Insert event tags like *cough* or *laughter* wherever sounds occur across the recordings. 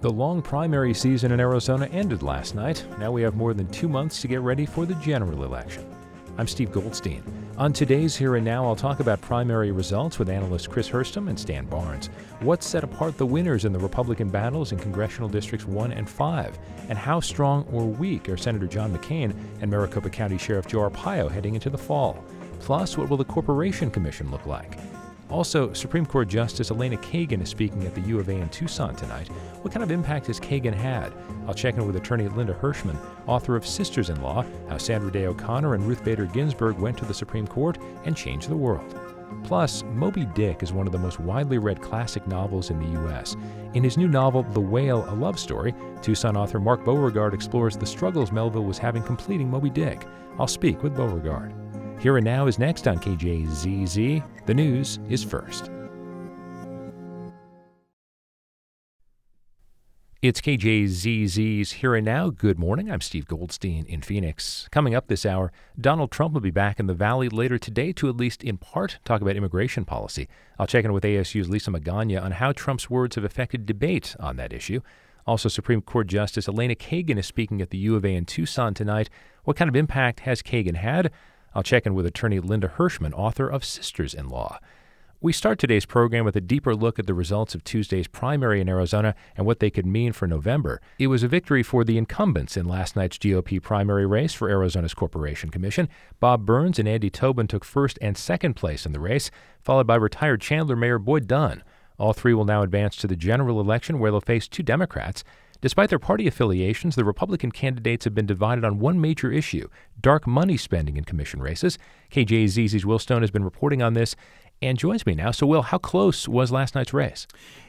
The long primary season in Arizona ended last night. Now we have more than two months to get ready for the general election. I'm Steve Goldstein. On today's Here and Now, I'll talk about primary results with analysts Chris Herstam and Stan Barnes. What set apart the winners in the Republican battles in congressional districts 1 and 5? And how strong or weak are Senator John McCain and Maricopa County Sheriff Joe Arpaio heading into the fall? Plus, what will the Corporation Commission look like? Also, Supreme Court Justice Elena Kagan is speaking at the U of A in Tucson tonight. What kind of impact has Kagan had? I'll check in with attorney Linda Hirshman, author of Sisters in Law How Sandra Day O'Connor and Ruth Bader Ginsburg Went to the Supreme Court and Changed the World. Plus, Moby Dick is one of the most widely read classic novels in the U.S. In his new novel, The Whale, A Love Story, Tucson author Mark Beauregard explores the struggles Melville was having completing Moby Dick. I'll speak with Beauregard. Here and Now is next on KJZZ. The news is first. It's KJZZ's Here and Now. Good morning. I'm Steve Goldstein in Phoenix. Coming up this hour, Donald Trump will be back in the Valley later today to at least in part talk about immigration policy. I'll check in with ASU's Lisa Magana on how Trump's words have affected debate on that issue. Also, Supreme Court Justice Elena Kagan is speaking at the U of A in Tucson tonight. What kind of impact has Kagan had? I'll check in with attorney Linda Hirshman, author of Sisters in Law. We start today's program with a deeper look at the results of Tuesday's primary in Arizona and what they could mean for November. It was a victory for the incumbents in last night's GOP primary race for Arizona's Corporation Commission. Bob Burns and Andy Tobin took first and second place in the race, followed by retired Chandler Mayor Boyd Dunn. All three will now advance to the general election where they'll face two Democrats. Despite their party affiliations, the Republican candidates have been divided on one major issue dark money spending in commission races. KJZZ's Will Stone has been reporting on this and joins me now. So, Will, how close was last night's race?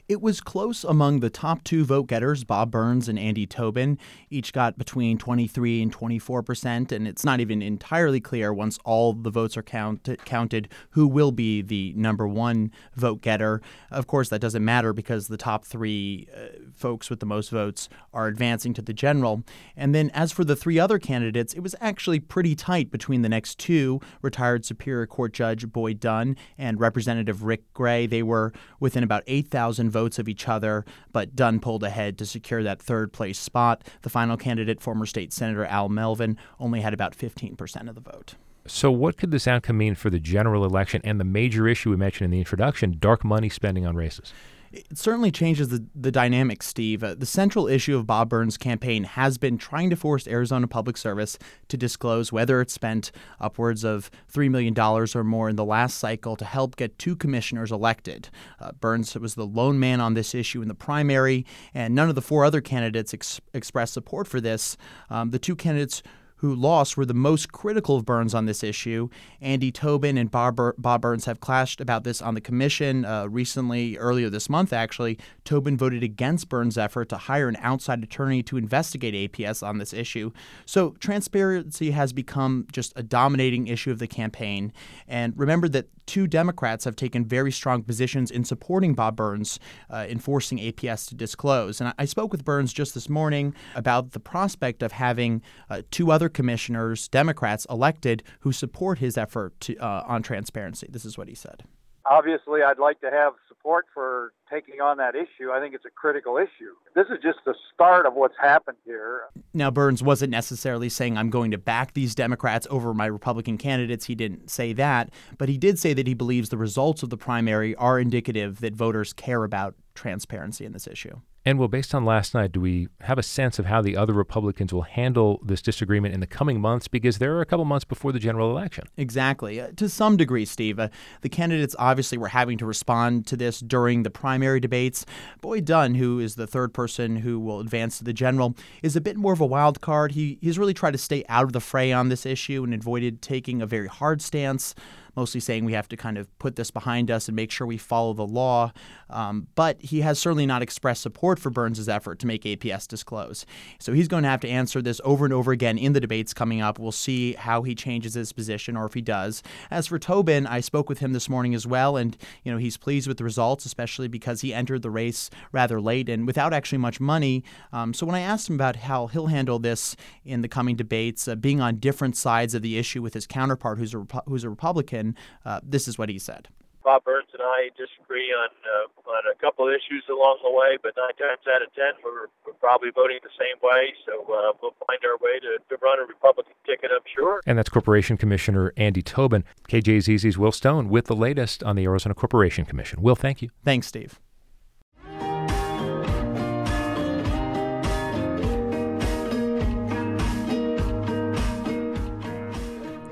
It was close among the top two vote getters, Bob Burns and Andy Tobin. Each got between 23 and 24 percent, and it's not even entirely clear once all the votes are count- counted who will be the number one vote getter. Of course, that doesn't matter because the top three uh, folks with the most votes are advancing to the general. And then, as for the three other candidates, it was actually pretty tight between the next two retired Superior Court Judge Boyd Dunn and Representative Rick Gray. They were within about 8,000 votes votes of each other, but Dunn pulled ahead to secure that third place spot. The final candidate, former state senator Al Melvin, only had about 15% of the vote. So, what could this outcome mean for the general election and the major issue we mentioned in the introduction dark money spending on races? It certainly changes the, the dynamics, Steve. Uh, the central issue of Bob Burns' campaign has been trying to force Arizona Public Service to disclose whether it spent upwards of $3 million or more in the last cycle to help get two commissioners elected. Uh, Burns was the lone man on this issue in the primary, and none of the four other candidates ex- expressed support for this. Um, the two candidates who lost were the most critical of Burns on this issue. Andy Tobin and Bob, Bob Burns have clashed about this on the commission uh, recently, earlier this month, actually. Tobin voted against Burns' effort to hire an outside attorney to investigate APS on this issue. So transparency has become just a dominating issue of the campaign. And remember that two Democrats have taken very strong positions in supporting Bob Burns uh, in forcing APS to disclose. And I, I, spoke with Burns just this morning about the prospect of having uh, two other commissioners, Democrats, elected who support his effort to, uh, on transparency. This is what he said obviously I'd like to have support for taking on that issue. I think it's a critical issue. This is just the start of what's happened here. Now, Burns wasn't necessarily saying, I'm going to back these Democrats over my Republican candidates. He didn't say that. But he did say that he believes the results of the primary are indicative that voters care about transparency in this issue. And well, based on last night, do we have a sense of how the other Republicans will handle this disagreement in the coming months? Because there are a couple months before the general election. Exactly. Uh, to some degree, Steve. Uh, the candidates obviously were having to respond to this during the primary debates. Boyd Dunn, who is the third person who will advance to the general, is a bit more of a wild card. He, he's really tried to stay out of the fray on this issue and avoided taking a very hard stance mostly saying we have to kind of put this behind us and make sure we follow the law. Um, but he has certainly not expressed support for Burns' effort to make APS disclose. So he's going to have to answer this over and over again in the debates coming up. We'll see how he changes his position or if he does. As for Tobin, I spoke with him this morning as well, and you know he's pleased with the results, especially because he entered the race rather late and without actually much money. Um, so when I asked him about how he'll handle this in the coming debates, uh, being on different sides of the issue with his counterpart, who's a who's a Republican, uh, this is what he said. Bob Burns and I disagree on uh, on a couple of issues along the way, but nine times out of ten, we're, we're probably voting the same way. So uh, we'll find our way to, to run a Republican ticket, I'm sure. And that's Corporation Commissioner Andy Tobin. KJZZ's Will Stone with the latest on the Arizona Corporation Commission. Will, thank you. Thanks, Steve.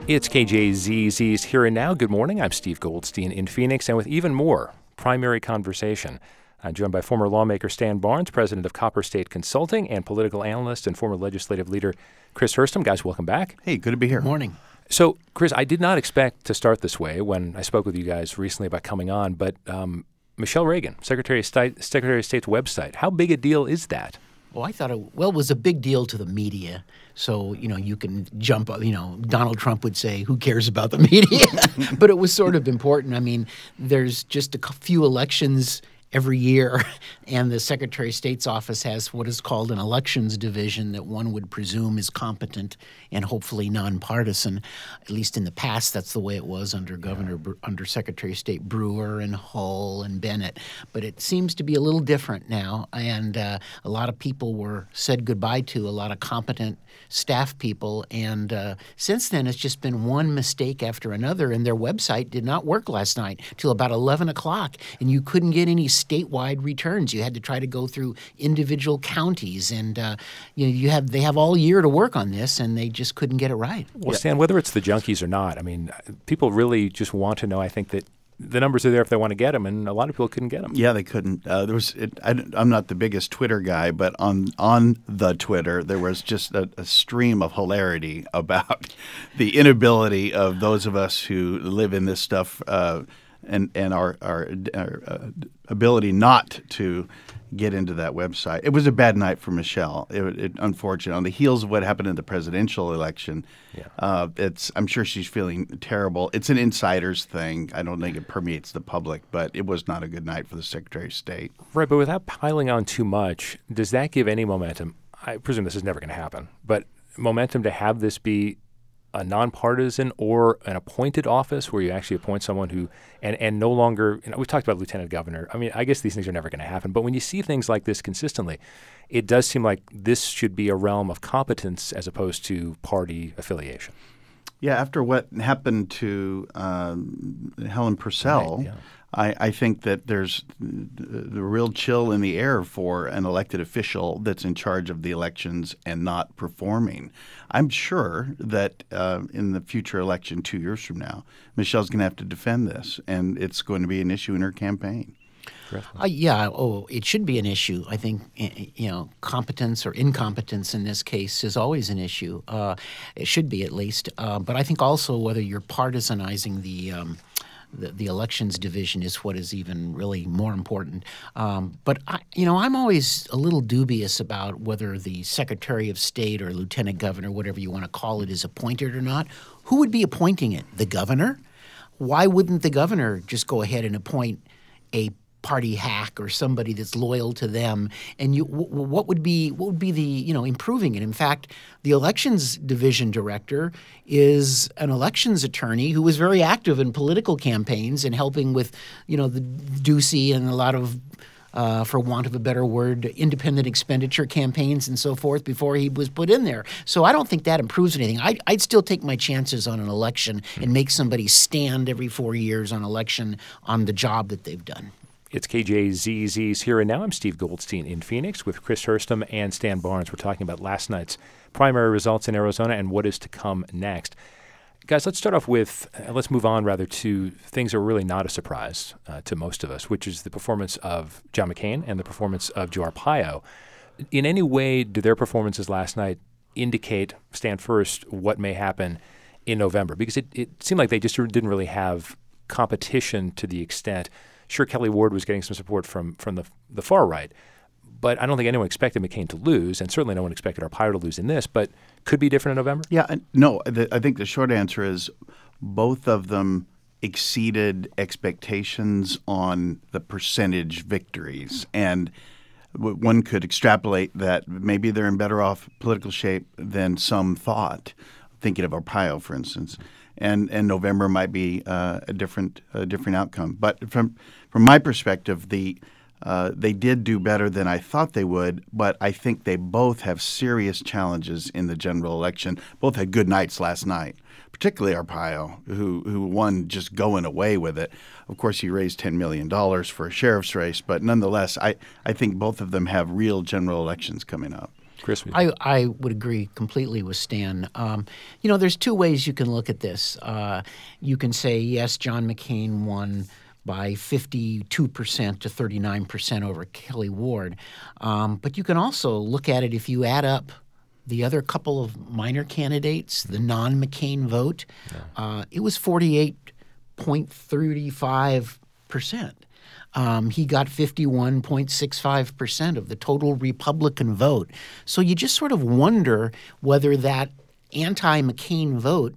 It's KJZZ's Here and Now. Good morning. I'm Steve Goldstein in Phoenix, and with even more primary conversation. I'm joined by former lawmaker Stan Barnes, president of Copper State Consulting, and political analyst and former legislative leader Chris Herstam. Guys, welcome back. Hey, good to be here. Morning. So, Chris, I did not expect to start this way when I spoke with you guys recently about coming on, but um, Michele Reagan, Secretary of, State, Secretary of State's website, how big a deal is that? Well, I thought it well it was a big deal to the media. So you know you can jump. You know Donald Trump would say, "Who cares about the *laughs* media?" *laughs* but it was sort of important. I mean, there's just a few elections every year, *laughs* and the Secretary of State's office has what is called an elections division that one would presume is competent and hopefully nonpartisan. At least in the past, that's the way it was under Governor under Secretary of State Brewer and Hull and Bennett. But it seems to be a little different now, and uh, a lot of people were said goodbye to a lot of competent staff people, and uh, since then it's just been one mistake after another. And their website did not work last night till about 11 o'clock, and you couldn't get any statewide returns. You had to try to go through individual counties, and uh, you know you have they have all year to work on this, and they just couldn't get it right. Well, Stan, whether it's the junkies or not, I mean, people really just want to know. I think that the numbers are there if they want to get them, and a lot of people couldn't get them. Yeah, they couldn't. Uh, there was. It, I, am not the biggest Twitter guy, but on on the Twitter, there was just a, a, stream of hilarity *laughs* about the inability of those of us who live in this stuff uh, and and our our, our uh, ability not to get into that website. It was a bad night for Michele. It, it unfortunate on the heels of what happened in the presidential election. Yeah. Uh, it's I'm sure she's feeling terrible. It's an insider's thing. I don't think it permeates the public, but it was not a good night for the Secretary of State. Right, but without piling on too much, does that give any momentum? I presume this is never going to happen, but momentum to have this be a nonpartisan or an appointed office where you actually appoint someone who and and no longer you know, we've talked about lieutenant governor. I mean, I guess these things are never going to happen, but when you see things like this consistently, it does seem like this should be a realm of competence as opposed to party affiliation. Yeah, after what happened to um, Helen Purcell, right, yeah. I, I, think that there's the real chill in the air for an elected official that's in charge of the elections and not performing. I'm sure that uh, in the future election, two years from now, Michele's going to have to defend this, and it's going to be an issue in her campaign. Uh, yeah, oh, it should be an issue. I think you know competence or incompetence in this case is always an issue. Uh, it should be at least. Uh, but I think also whether you're partisanizing the um, the, the, elections division is what is even really more important. Um, but I, you know, I'm always a little dubious about whether the Secretary of State or Lieutenant Governor, whatever you want to call it, is appointed or not. Who would be appointing it? The governor? Why wouldn't the governor just go ahead and appoint a party hack or somebody that's loyal to them and you w- what would be what would be the you know improving it in fact the elections division director is an elections attorney who was very active in political campaigns and helping with you know the Ducey and a lot of uh, for want of a better word, independent expenditure campaigns and so forth before he was put in there. So I don't think that improves anything. I'd, I'd still take my chances on an election and make somebody stand every four years on election on the job that they've done. It's KJZZ's Here and Now. I'm Steve Goldstein in Phoenix with Chris Herstam and Stan Barnes. We're talking about last night's primary results in Arizona and what is to come next. Guys, let's start off with, uh, let's move on rather to things that are really not a surprise uh, to most of us, which is the performance of John McCain and the performance of Joe Arpaio. In any way, do their performances last night indicate, stand first, what may happen in November? Because it, it seemed like they just didn't really have competition to the extent – Sure, Kelli Ward was getting some support from from the the far right, but I don't think anyone expected McCain to lose, and certainly no one expected Arpaio to lose in this. But could be different in November. Yeah, no. The, I think the short answer is both of them exceeded expectations on the percentage victories, and one could extrapolate that maybe they're in better off political shape than some thought. Thinking of Arpaio, for instance. And and November might be uh, a different a different outcome. But from from my perspective, the uh, they did do better than I thought they would, but I think they both have serious challenges in the general election. Both had good nights last night, particularly Arpaio, who who won just going away with it. Of course, he raised ten million dollars for a sheriff's race, but nonetheless, I, I think both of them have real general elections coming up. Chris, I, I would agree completely with Stan. Um, you know, there's two ways you can look at this. Uh, you can say, yes, John McCain won by 52% to 39% over Kelli Ward. Um, but you can also look at it if you add up the other couple of minor candidates, the non McCain vote, yeah. uh, it was 48.35%. Um, he got 51.65% of the total Republican vote. So you just sort of wonder whether that anti McCain vote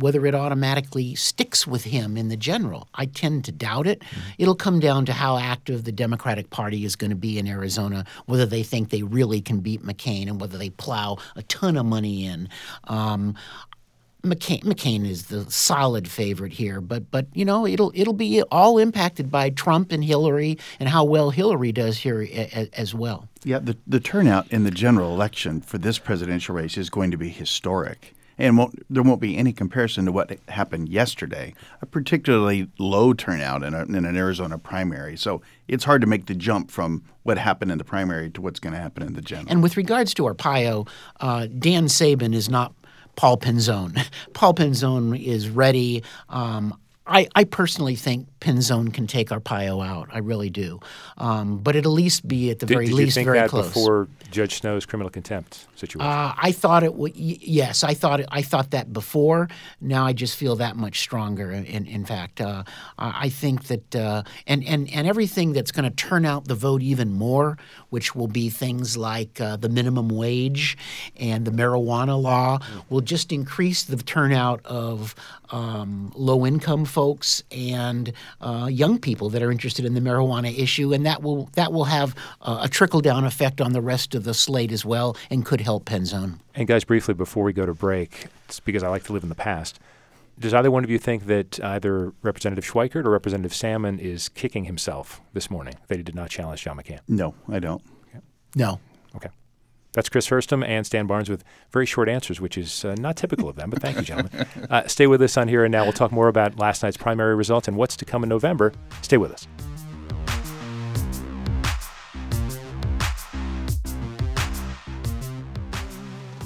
whether it automatically sticks with him in the general. I tend to doubt it. Mm-hmm. It'll come down to how active the Democratic Party is going to be in Arizona, whether they think they really can beat McCain and whether they plow a ton of money in. Um, McCain, McCain is the solid favorite here, but but you know it'll it'll be all impacted by Trump and Hillary and how well Hillary does here a, a, as well. Yeah, the the turnout in the general election for this presidential race is going to be historic and won't, there won't be any comparison to what happened yesterday. A particularly low turnout in, a, in an Arizona primary, so it's hard to make the jump from what happened in the primary to what's going to happen in the general. And with regards to Arpaio, uh, Dan Saban is not Paul Penzone. Paul Penzone is ready. Um, I, I, personally think Penzone can take Arpaio out. I really do. Um, but it'll at least be at the did, very did least you think very that close. Before Judge Snow's criminal contempt situation. Uh, I thought it would. Yes, I thought it, I thought that before. Now I just feel that much stronger. In in fact, uh, I think that uh, and and and everything that's going to turn out the vote even more, which will be things like uh, the minimum wage and the marijuana law, will just increase the turnout of um, low income folks and uh, young people that are interested in the marijuana issue, and that will that will have uh, a trickle down effect on the rest of the slate as well, and could help Penzone. And guys, briefly before we go to break, it's because I like to live in the past. Does either one of you think that either Representative Schweikert or Representative Salmon is kicking himself this morning that he did not challenge John McCain? No, I don't. Okay. No. Okay. That's Chris Herstam and Stan Barnes with very short answers, which is uh, not typical of them, but thank you, gentlemen. *laughs* Uh, stay with us on Here and Now. We'll talk more about last night's primary results and what's to come in November. Stay with us.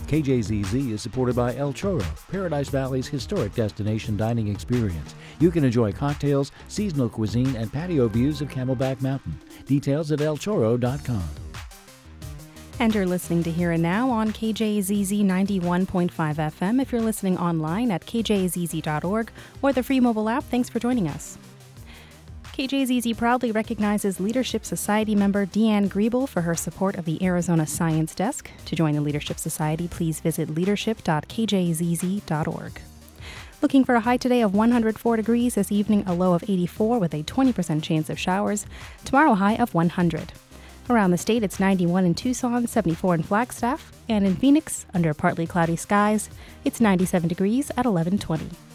KJZZ is supported by El Chorro, Paradise Valley's historic destination dining experience. You can enjoy cocktails, seasonal cuisine, and patio views of Camelback Mountain. Details at elchorro.com. And you're listening to Here and Now on KJZZ 91.5 FM. If you're listening online at kjzz.org or the free mobile app, thanks for joining us. KJZZ proudly recognizes Leadership Society member Deanne Griebel for her support of the Arizona Science Desk. To join the Leadership Society, please visit leadership.kjzz.org. Looking for a high today of 104 degrees, this evening a low of 84 with a 20% chance of showers. Tomorrow, high of 100. Around the state, it's 91 in Tucson, 74 in Flagstaff, and in Phoenix, under partly cloudy skies, it's 97 degrees at 1120.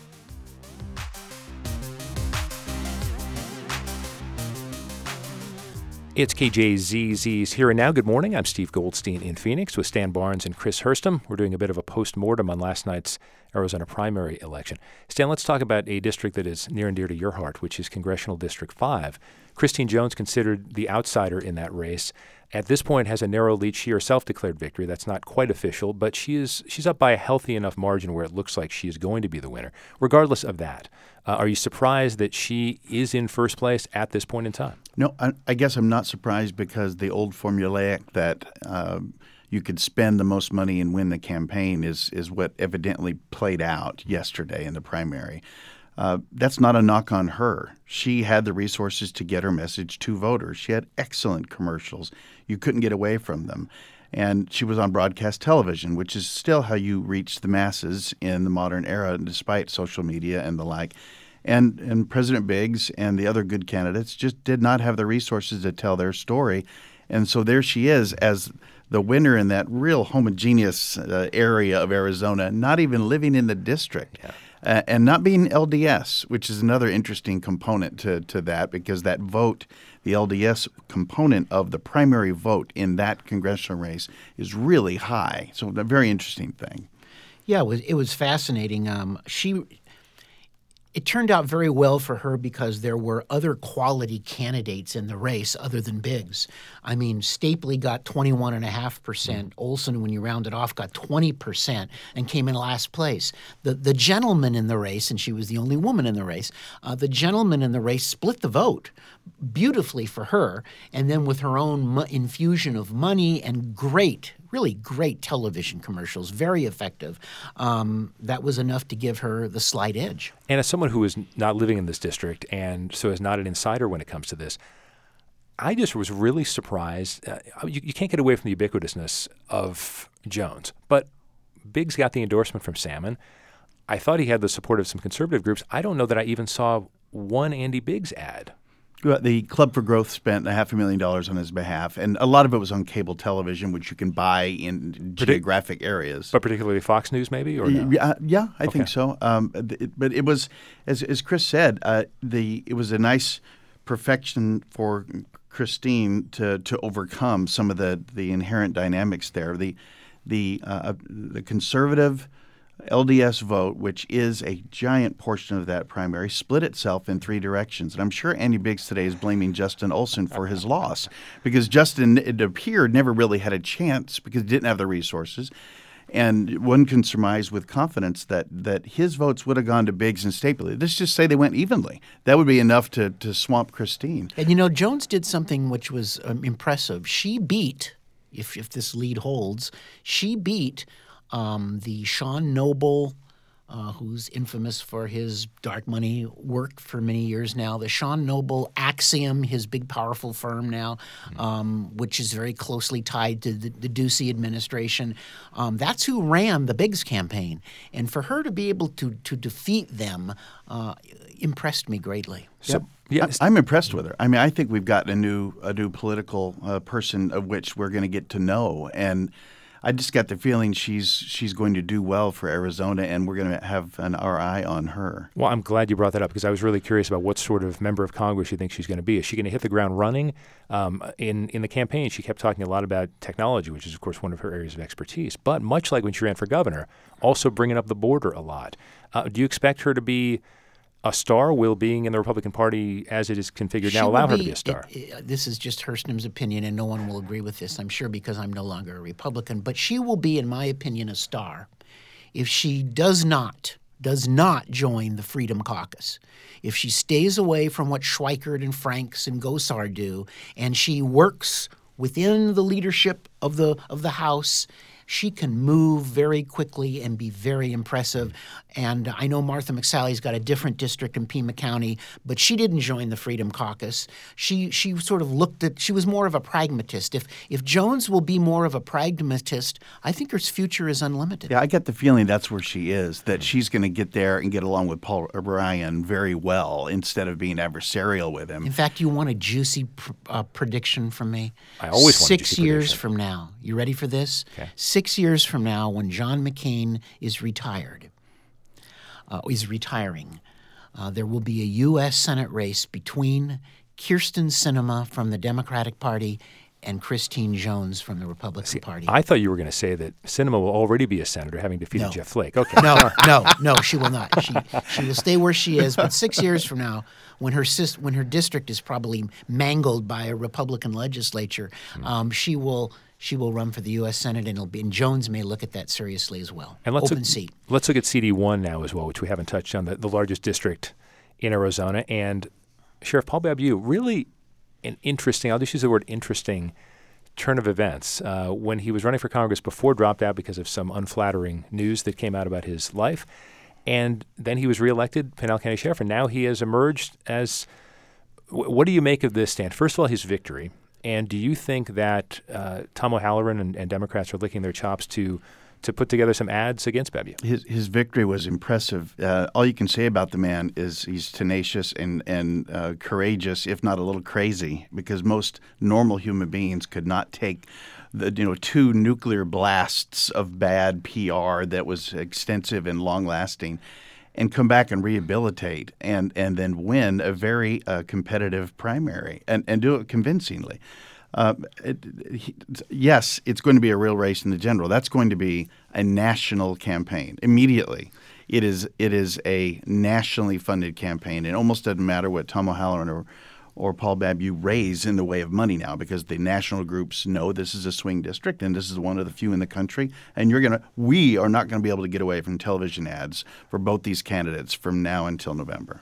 It's KJZZ's Here and Now. Good morning. I'm Steve Goldstein in Phoenix with Stan Barnes and Chris Herstam. We're doing a bit of a post mortem on last night's Arizona primary election. Stan, let's talk about a district that is near and dear to your heart, which is Congressional District 5. Christine Jones, considered the outsider in that race, at this point has a narrow lead. She herself declared victory. That's not quite official, but she is she's up by a healthy enough margin where it looks like she is going to be the winner. Regardless of that, uh, are you surprised that she is in first place at this point in time? No, I, I guess I'm not surprised because the old formulaic that uh, you could spend the most money and win the campaign is is what evidently played out yesterday in the primary. Uh, that's not a knock on her. She had the resources to get her message to voters. She had excellent commercials. You couldn't get away from them. And she was on broadcast television, which is still how you reach the masses in the modern era, despite social media and the like. And, and President Biggs and the other good candidates just did not have the resources to tell their story. And so there she is as the winner in that real homogeneous uh, area of Arizona, not even living in the district. Yeah. uh, and not being LDS, which is another interesting component to, to that because that vote, the LDS component of the primary vote in that congressional race is really high. So, a very interesting thing. Yeah, it was, it was fascinating. Um, she it turned out very well for her because there were other quality candidates in the race other than Biggs. I mean, Stapley got 21.5%. percent Olson, when you round it off, got 20% and came in last place. The, the gentleman in the race, and she was the only woman in the race, uh, the gentleman in the race split the vote beautifully for her. And then with her own mo- infusion of money and great really great television commercials, very effective. Um, that was enough to give her the slight edge. And as someone who is not living in this district and so is not an insider when it comes to this, I just was really surprised. Uh, you, you, can't get away from the ubiquitousness of Jones, but Biggs got the endorsement from Salmon. I thought he had the support of some conservative groups. I don't know that I even saw one Andy Biggs ad. The Club for Growth spent a half a million dollars on his behalf, and a lot of it was on cable television, which you can buy in Partic- geographic areas. But particularly Fox News, maybe, or no? yeah, yeah, I okay. think so. Um, but it was, as, as Chris said, uh, the it was a nice perfection for Christine to to overcome some of the the inherent dynamics there. The the uh, the conservative LDS vote, which is a giant portion of that primary, split itself in three directions. And I'm sure Andy Biggs today is blaming Justin Olson for his *laughs* loss because Justin, it appeared, never really had a chance because he didn't have the resources. And one can surmise with confidence that, that his votes would have gone to Biggs and Stapley. Let's just say they went evenly. That would be enough to, to swamp Christine. And you know, Jones did something which was um, impressive. She beat, if, if this lead holds, she beat um, the Sean Noble, uh, who's infamous for his dark money work for many years now, the Sean Noble Axiom, his big powerful firm now, um, which is very closely tied to the, the Ducey administration. Um, that's who ran the Biggs campaign, and for her to be able to to defeat them uh, impressed me greatly. So, Yes. I'm impressed with her. I mean, I think we've got a new a new political uh, person of which we're going to get to know, and I just got the feeling she's she's going to do well for Arizona, and we're going to have an eye on her. Well, I'm glad you brought that up because I was really curious about what sort of member of Congress you think she's going to be. Is she going to hit the ground running? Um, in in the campaign, she kept talking a lot about technology, which is of course one of her areas of expertise. But much like when she ran for governor, also bringing up the border a lot. Uh, do you expect her to be a star? Will being in the Republican Party as it is configured she now allow be, her to be a star? It, it, this is just Herstam's opinion, and no one will agree with this, I'm sure, because I'm no longer a Republican. But she will be, in my opinion, a star if she does not does not join the Freedom Caucus. If she stays away from what Schweikert and Franks and Gosar do, and she works within the leadership of the of the House she can move very quickly and be very impressive. And I know Martha McSally's got a different district in Pima County, but she didn't join the Freedom Caucus. She she sort of looked at she was more of a pragmatist. If if Jones will be more of a pragmatist, I think her future is unlimited. Yeah, I get the feeling that's where she is. That she's going to get there and get along with Paul Ryan very well instead of being adversarial with him. In fact, you want a juicy pr- uh, prediction from me? I always six years prediction. from now. You ready for this? Okay six years from now, when John McCain is retired, uh, is retiring, uh, there will be a U.S. Senate race between Kyrsten Sinema from the Democratic Party and Christine Jones from the Republican See, Party. I thought you were going to say that Sinema will already be a senator, having defeated no. Jeff Flake. Okay. No, no, no, she will not. She she will stay where she is. But six years from now, when her sis, when her district is probably mangled by a Republican legislature, mm. um, she will she will run for the U.S. Senate, and it'll be. And Jones may look at that seriously as well. And let's open look, seat. Let's look at CD one now as well, which we haven't touched on, the, the largest district in Arizona. And Sheriff Paul Babeu, really an interesting. I'll just use the word interesting turn of events. Uh, when he was running for Congress before, dropped out because of some unflattering news that came out about his life, and then he was reelected Pinal County Sheriff, and now he has emerged as. what do you make of this stand? First of all, his victory and do you think that uh, Tom O'Halleran and, and, Democrats are licking their chops to to put together some ads against Babeu? His his victory was impressive. Uh, all you can say about the man is he's tenacious and and uh, courageous, if not a little crazy, because most normal human beings could not take the you know two nuclear blasts of bad PR that was extensive and long lasting and come back and rehabilitate and, and then win a very uh, competitive primary and, and do it convincingly. Uh, it, he, yes, it's going to be a real race in the general. That's going to be a national campaign immediately. It is it is a nationally funded campaign. It almost doesn't matter what Tom O'Halleran or or Paul Babeu raise in the way of money now because the national groups know this is a swing district and this is one of the few in the country. And you're gonna we are not going to be able to get away from television ads for both these candidates from now until November.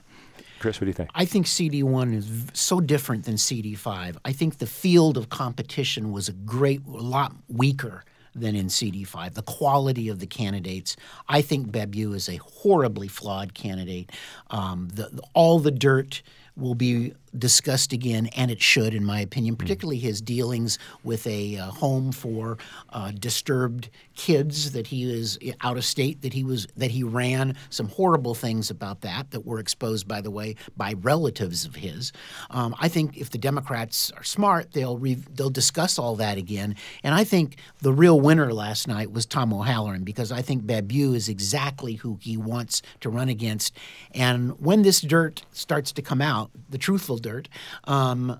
Chris, what do you think? I think CD1 is so different than CD5. I think the field of competition was a great, a lot weaker than in CD5. The quality of the candidates. I think Babeu is a horribly flawed candidate. Um, the, all the dirt will be discussed again, and it should, in my opinion, hmm. particularly his dealings with a uh, home for uh, disturbed kids that he is out of state that he was that he ran some horrible things about that that were exposed by the way by relatives of his. Um, i think if the democrats are smart they'll re- they'll discuss all that again. And i think the real winner last night was tom o'halleran because i think babeu is exactly who he wants to run against. And when this dirt starts to come out the truthful dirt um,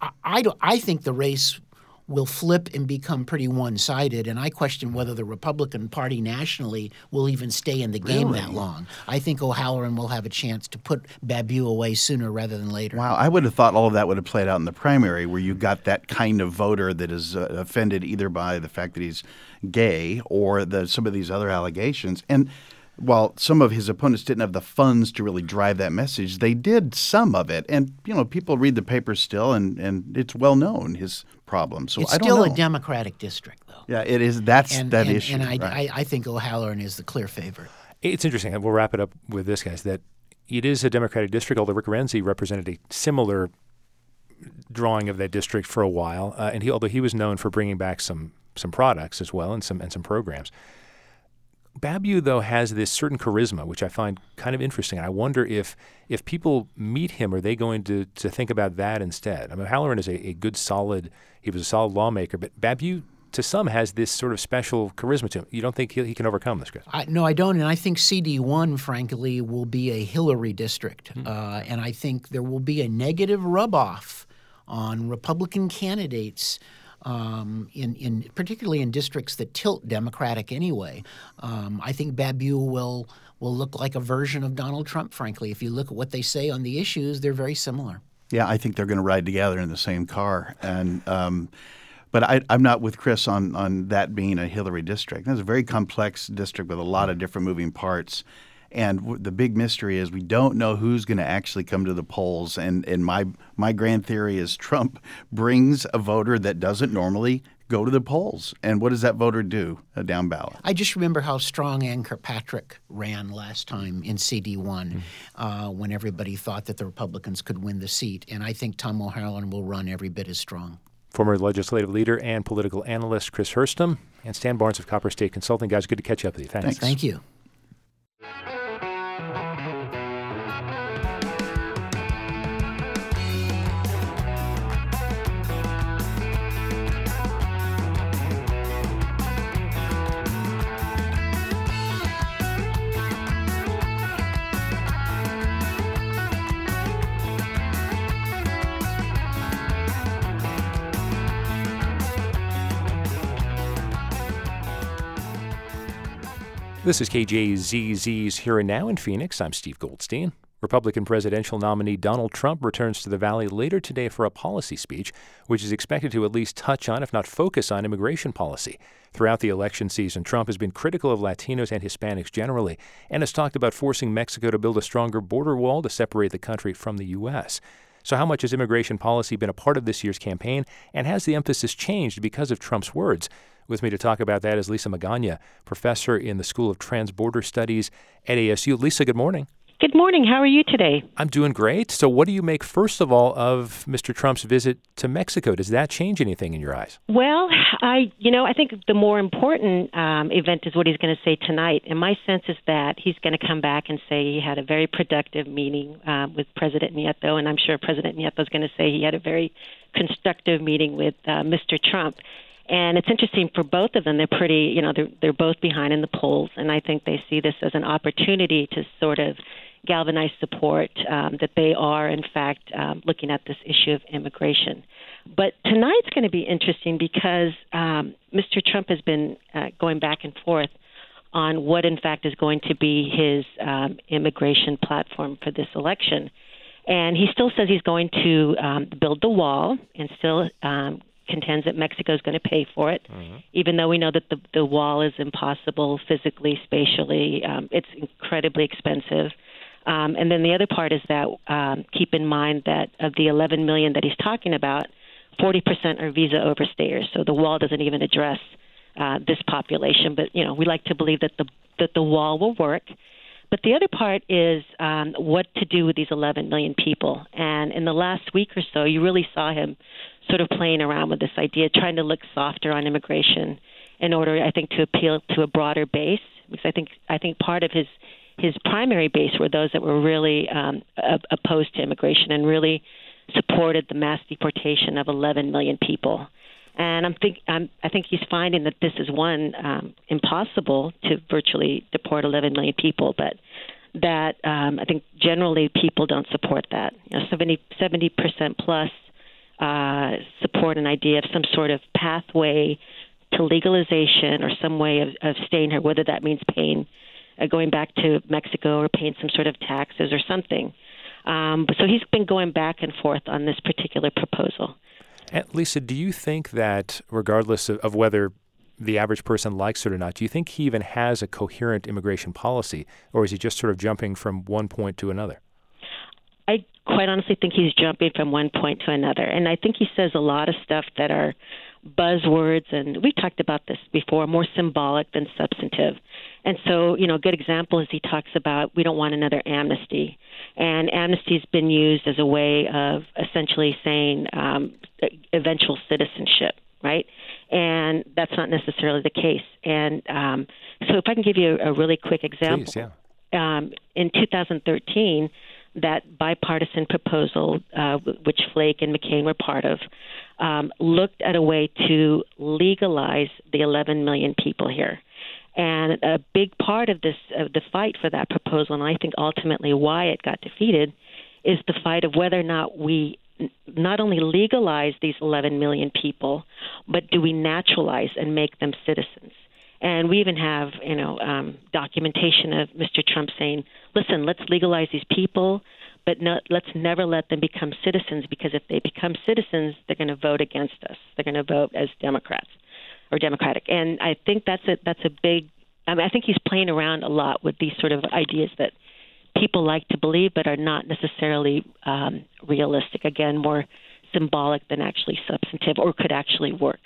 I, I, I think the race will flip and become pretty one sided. And I question whether the Republican Party nationally will even stay in the game really? that long. I think O'Halleran will have a chance to put babeu away sooner rather than later. Wow, I would have thought all of that would have played out in the primary where you got that kind of voter that is uh, offended either by the fact that he's gay or the, some of these other allegations. And while some of his opponents didn't have the funds to really drive that message, they did some of it. And you know, people read the paper still, and, and it's well known his problem. So it's I still know. a Democratic district, though. Yeah, it is. That's and, that and, issue. And I, right. I, I think O'Halleran is the clear favorite. It's interesting. We'll wrap it up with this, guys. That it is a Democratic district, although Rick Renzi represented a similar drawing of that district for a while, uh, and he although he was known for bringing back some some products as well and some and some programs. Babeu, though, has this certain charisma, which I find kind of interesting. I wonder if if people meet him, are they going to, to think about that instead? I mean, Halleran is a, a good, solid, he was a solid lawmaker, but Babeu to some, has this sort of special charisma to him. You don't think he, he can overcome this, Chris? I, no, I don't. And I think CD1, frankly, will be a Hillary district. Mm-hmm. Uh, and I think there will be a negative rub off on Republican candidates um, in, in particularly in districts that tilt Democratic anyway. Um, I think Babeu will will look like a version of Donald Trump. Frankly, if you look at what they say on the issues, they're very similar. Yeah, I think they're going to ride together in the same car, and. Um, but I, am not with Chris on, on that being a Hillary district. That's a very complex district with a lot of different moving parts. And w- the big mystery is we don't know who's going to actually come to the polls. And, and my, my grand theory is Trump *laughs* brings a voter that doesn't normally go to the polls. And what does that voter do a down ballot? I just remember how strong Ann Kirkpatrick ran last time in CD1 mm-hmm. uh, when everybody thought that the Republicans could win the seat. And I think Tom O'Halleran will run every bit as strong. Former legislative leader and political analyst Chris Herstam and Stan Barnes of Copper State Consulting. Guys, good to catch up with you. Thanks. Thanks. Thank you. This is KJZZ's Here and Now in Phoenix. I'm Steve Goldstein. Republican presidential nominee Donald Trump returns to the Valley later today for a policy speech, which is expected to at least touch on, if not focus on, immigration policy. Throughout the election season, Trump has been critical of Latinos and Hispanics generally, and has talked about forcing Mexico to build a stronger border wall to separate the country from the U.S. So, how much has immigration policy been a part of this year's campaign, and has the emphasis changed because of Trump's words? With me to talk about that is Lisa Magana, professor in the School of Transborder Studies at ASU. Lisa, good morning. Good morning. How are you today? I'm doing great. So, what do you make, first of all, of Mr. Trump's visit to Mexico? Does that change anything in your eyes? Well, I, you know, I think the more important um, event is what he's going to say tonight. And my sense is that he's going to come back and say he had a very productive meeting uh, with President Nieto, and I'm sure President Nieto is going to say he had a very constructive meeting with uh, Mr. Trump. And it's interesting for both of them. They're pretty, you know, they're they're both behind in the polls, and I think they see this as an opportunity to sort of galvanize support um, that they are, in fact, um, looking at this issue of immigration. But tonight's going to be interesting because um, Mr. Trump has been uh, going back and forth on what, in fact, is going to be his um, immigration platform for this election. And he still says he's going to um, build the wall and still um, contends that Mexico is going to pay for it, mm-hmm. even though we know that the, the wall is impossible physically, spatially. Um, it's incredibly expensive. Um, and then the other part is that um, keep in mind that of the 11 million that he's talking about, 40% are visa overstayers. So the wall doesn't even address uh, this population. But you know, we like to believe that the that the wall will work. But the other part is um, what to do with these 11 million people. And in the last week or so, you really saw him sort of playing around with this idea, trying to look softer on immigration in order, I think, to appeal to a broader base. Because I think I think part of his his primary base were those that were really um, opposed to immigration and really supported the mass deportation of 11 million people. And I'm think I'm, I think he's finding that this is one um, impossible to virtually deport 11 million people, but that um, I think generally people don't support that. You know, 70 percent plus uh, support an idea of some sort of pathway to legalization or some way of, of staying here, whether that means paying, uh, going back to Mexico or paying some sort of taxes or something. Um, so he's been going back and forth on this particular proposal. Lisa, do you think that regardless of, of whether the average person likes it or not, do you think he even has a coherent immigration policy, or is he just sort of jumping from one point to another? I quite honestly think he's jumping from one point to another. And I think he says a lot of stuff that are buzzwords, and we talked about this before, more symbolic than substantive. And so, you know, a good example is he talks about we don't want another amnesty. And amnesty's been used as a way of essentially saying um, eventual citizenship, right? And that's not necessarily the case. And um, so, if I can give you a, a really quick example. Please, yeah. Um, in 2013, that bipartisan proposal, uh, which Flake and McCain were part of, um, looked at a way to legalize the 11 million people here. And a big part of this, of the fight for that proposal, and I think ultimately why it got defeated, is the fight of whether or not we not only legalize these 11 million people, but do we naturalize and make them citizens? And we even have, you know, um, documentation of Mr. Trump saying, "Listen, let's legalize these people, but let's never let them become citizens because if they become citizens, they're going to vote against us. They're going to vote as Democrats or Democratic." And I think that's a that's a big. I mean, I think he's playing around a lot with these sort of ideas that people like to believe, but are not necessarily um, realistic. Again, more symbolic than actually substantive, or could actually work.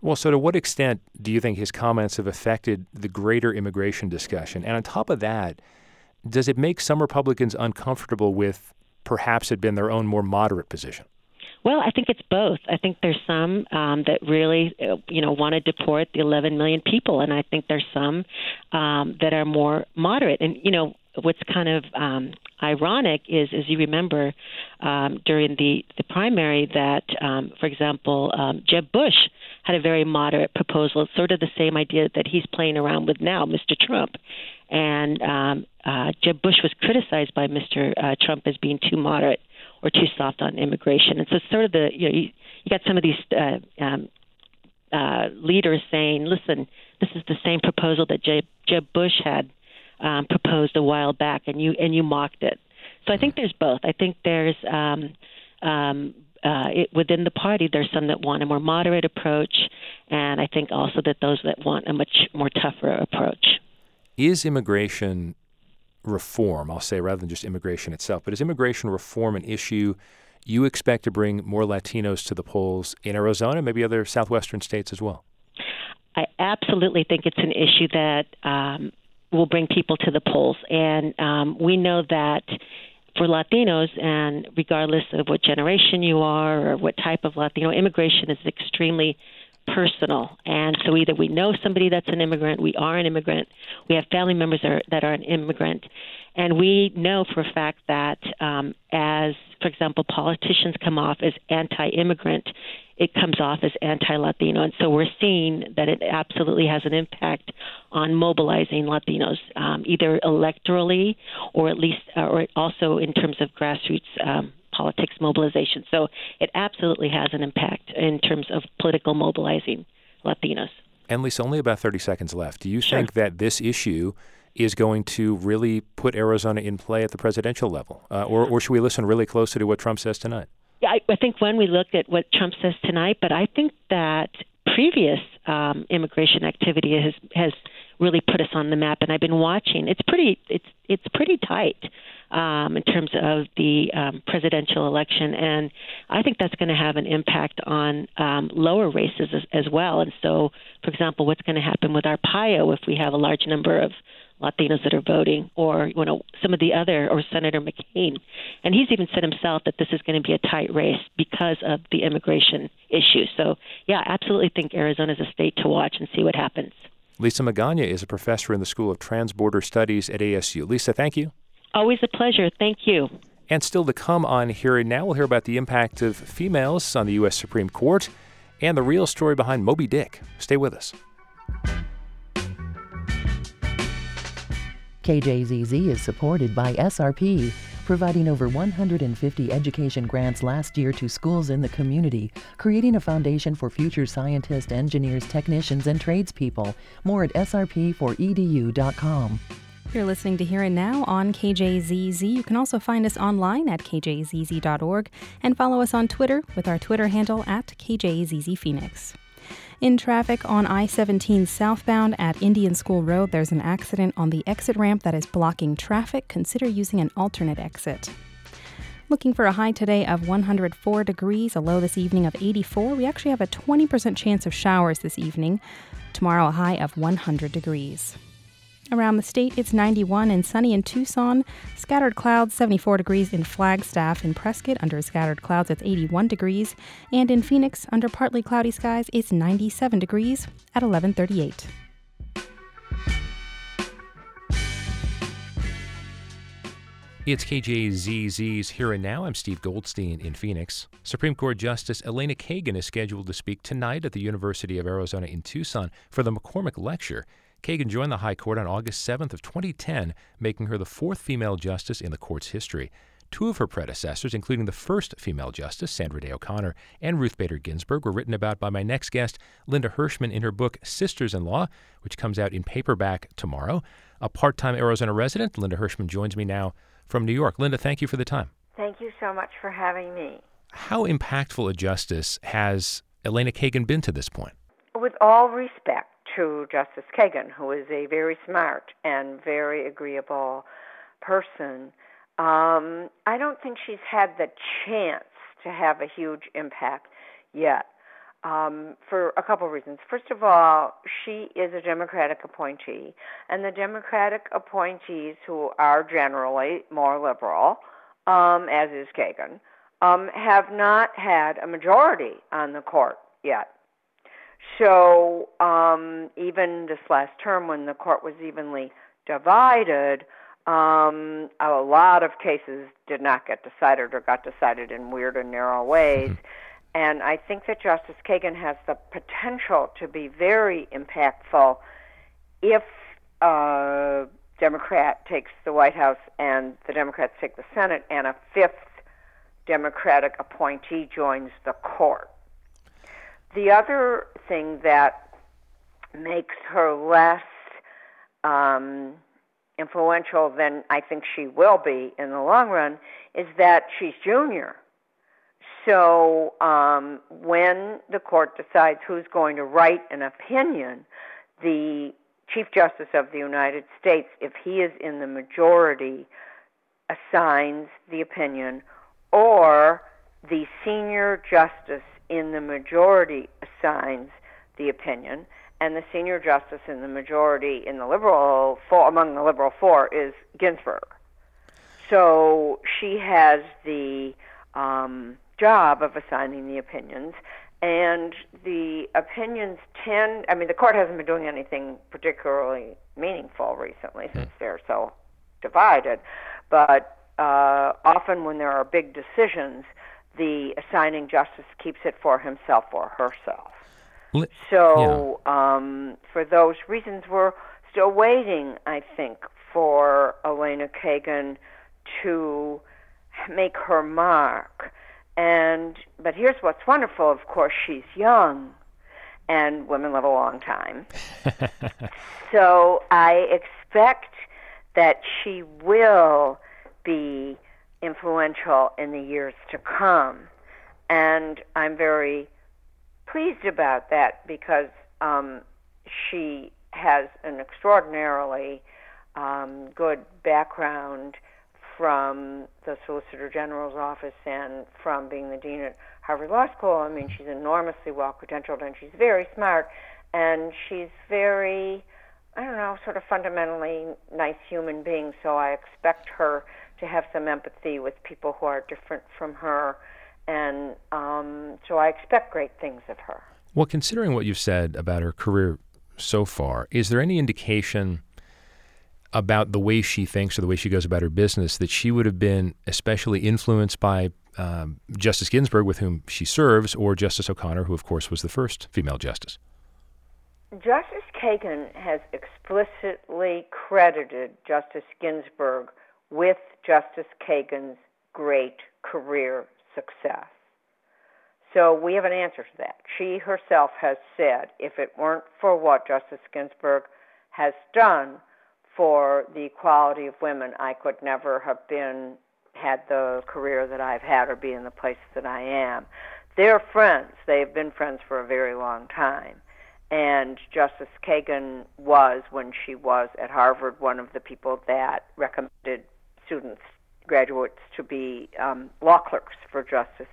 Well, so to what extent do you think his comments have affected the greater immigration discussion? And on top of that, does it make some Republicans uncomfortable with perhaps had been their own more moderate position? Well, I think it's both. I think there's some um, that really, you know, want to deport the 11 million people, and I think there's some um, that are more moderate. And you know, what's kind of um, ironic is, as you remember, um, during the the primary, that, um, for example, um, Jeb Bush had a very moderate proposal, sort of the same idea that he's playing around with now, Mr. Trump. And um, uh, Jeb Bush was criticized by Mr. Uh, Trump as being too moderate or too soft on immigration. And so, sort of the you know, you, you got some of these uh, um, uh, leaders saying, "Listen, this is the same proposal that Jeb, Jeb Bush had um, proposed a while back, and you and you mocked it." So I think there's both. I think there's um, um, uh, it, within the party, there's some that want a more moderate approach, and I think also that those that want a much more tougher approach. Is immigration reform, I'll say, rather than just immigration itself, but is immigration reform an issue you expect to bring more Latinos to the polls in Arizona, maybe other southwestern states as well? I absolutely think it's an issue that um, will bring people to the polls, and um, we know that for Latinos, and regardless of what generation you are or what type of Latino, immigration is extremely personal. And so either we know somebody that's an immigrant, we are an immigrant, we have family members that are, that are an immigrant, and we know for a fact that um, as, for example, politicians come off as anti immigrant, it comes off as anti-Latino, and so we're seeing that it absolutely has an impact on mobilizing Latinos, um, either electorally or at least, uh, or also in terms of grassroots um, politics mobilization. So it absolutely has an impact in terms of political mobilizing Latinos. And Lisa, only about 30 seconds left. Do you Sure. think that this issue is going to really put Arizona in play at the presidential level? Uh, or, or should we listen really closely to what Trump says tonight? Yeah, I, I think when we look at what Trump says tonight, but I think that previous um, immigration activity has has really put us on the map, and I've been watching. It's pretty it's it's pretty tight um, in terms of the um, presidential election, and I think that's going to have an impact on um, lower races as, as well. And so, for example, what's going to happen with Arpaio if we have a large number of Latinos that are voting, or you know some of the other, or Senator McCain, and he's even said himself that this is going to be a tight race because of the immigration issue. So yeah, I absolutely think Arizona is a state to watch and see what happens. Lisa Magana is a professor in the School of Transborder Studies at ASU. Lisa, thank you. Always a pleasure. Thank you. And still to come on Here and Now, we'll hear about the impact of females on the U.S. Supreme Court and the real story behind Moby Dick. Stay with us. KJZZ is supported by SRP, providing over 150 education grants last year to schools in the community, creating a foundation for future scientists, engineers, technicians, and tradespeople. More at srp4edu.com. You're listening to Here and Now on KJZZ. You can also find us online at kjzz.org and follow us on Twitter with our Twitter handle at KJZZPhoenix. In traffic on I 17 southbound at Indian School Road, there's an accident on the exit ramp that is blocking traffic. Consider using an alternate exit. Looking for a high today of 104 degrees, a low this evening of 84. We actually have a 20% chance of showers this evening. Tomorrow, a high of 100 degrees. Around the state, it's 91 and sunny in Tucson. Scattered clouds, 74 degrees in Flagstaff. In Prescott, under scattered clouds, it's 81 degrees. And in Phoenix, under partly cloudy skies, it's 97 degrees at 1138. It's KJZZ's Here and Now. I'm Steve Goldstein in Phoenix. Supreme Court Justice Elena Kagan is scheduled to speak tonight at the University of Arizona in Tucson for the McCormick Lecture. Kagan joined the High Court on August 7th of 2010, making her the fourth female justice in the court's history. Two of her predecessors, including the first female justice, Sandra Day O'Connor, and Ruth Bader Ginsburg, were written about by my next guest, Linda Hirshman, in her book Sisters in Law, which comes out in paperback tomorrow. A part time Arizona resident, Linda Hirshman joins me now from New York. Linda, thank you for the time. Thank you so much for having me. How impactful a justice has Elena Kagan been to this point? With all respect to Justice Kagan, who is a very smart and very agreeable person, um, I don't think she's had the chance to have a huge impact yet. Um, for a couple of reasons. First of all, she is a Democratic appointee, and the Democratic appointees, who are generally more liberal, um, as is Kagan, um, have not had a majority on the court yet. So um, even this last term, when the court was evenly divided, um, a lot of cases did not get decided or got decided in weird and narrow ways. And I think that Justice Kagan has the potential to be very impactful if a Democrat takes the White House and the Democrats take the Senate, and a fifth Democratic appointee joins the court. The other thing that makes her less um, influential than I think she will be in the long run is that she's junior. So um, when the court decides who's going to write an opinion, the Chief Justice of the United States, if he is in the majority, assigns the opinion, or the senior justice in the majority assigns the opinion, and the senior justice in the majority in the liberal four, among the liberal four is Ginsburg. So she has the um, job of assigning the opinions, and the opinions tend. I mean, the court hasn't been doing anything particularly meaningful recently since they're so divided, but uh, often when there are big decisions, the assigning justice keeps it for himself or herself. So, um, for those reasons, we're still waiting, I think, for Elena Kagan to make her mark. And but here's what's wonderful. Of course, she's young, and women live a long time. *laughs* so I expect that she will be influential in the years to come, and I'm very pleased about that because um, she has an extraordinarily um, good background from the Solicitor General's office and from being the dean at Harvard Law School. I mean, she's enormously well credentialed and she's very smart and she's very, I don't know, sort of fundamentally nice human being. So I expect her to have some empathy with people who are different from her. And um, so I expect great things of her. Well, considering what you've said about her career so far, is there any indication about the way she thinks or the way she goes about her business that she would have been especially influenced by um, Justice Ginsburg, with whom she serves, or Justice O'Connor, who, of course, was the first female justice? Justice Kagan has explicitly credited Justice Ginsburg with Justice Kagan's great career success. So we have an answer to that. She herself has said if it weren't for what Justice Ginsburg has done for the equality of women, I could never have been had the career that I've had or be in the place that I am. They're friends. They've been friends for a very long time. And Justice Kagan was, when she was at Harvard, one of the people that recommended students, graduates, to be um, law clerks for Justice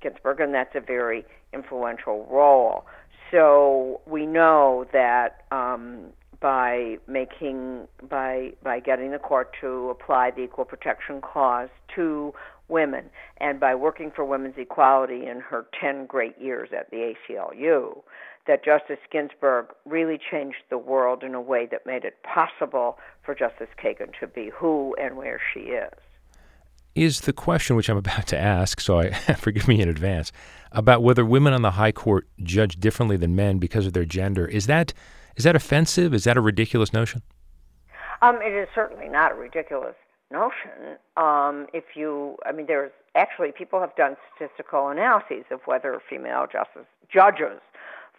Ginsburg, and that's a very influential role. So we know that um, by making by by getting the court to apply the equal protection clause to women and by working for women's equality in her 10 great years at the ACLU that Justice Ginsburg really changed the world in a way that made it possible for Justice Kagan to be who and where she is. Is the question which I'm *laughs* about to ask, so I *laughs* forgive me in advance, about whether women on the high court judge differently than men because of their gender, is that is that offensive? Is that a ridiculous notion? Um, it is certainly not a ridiculous notion. Um, if you, I mean, there's actually people have done statistical analyses of whether female justice judges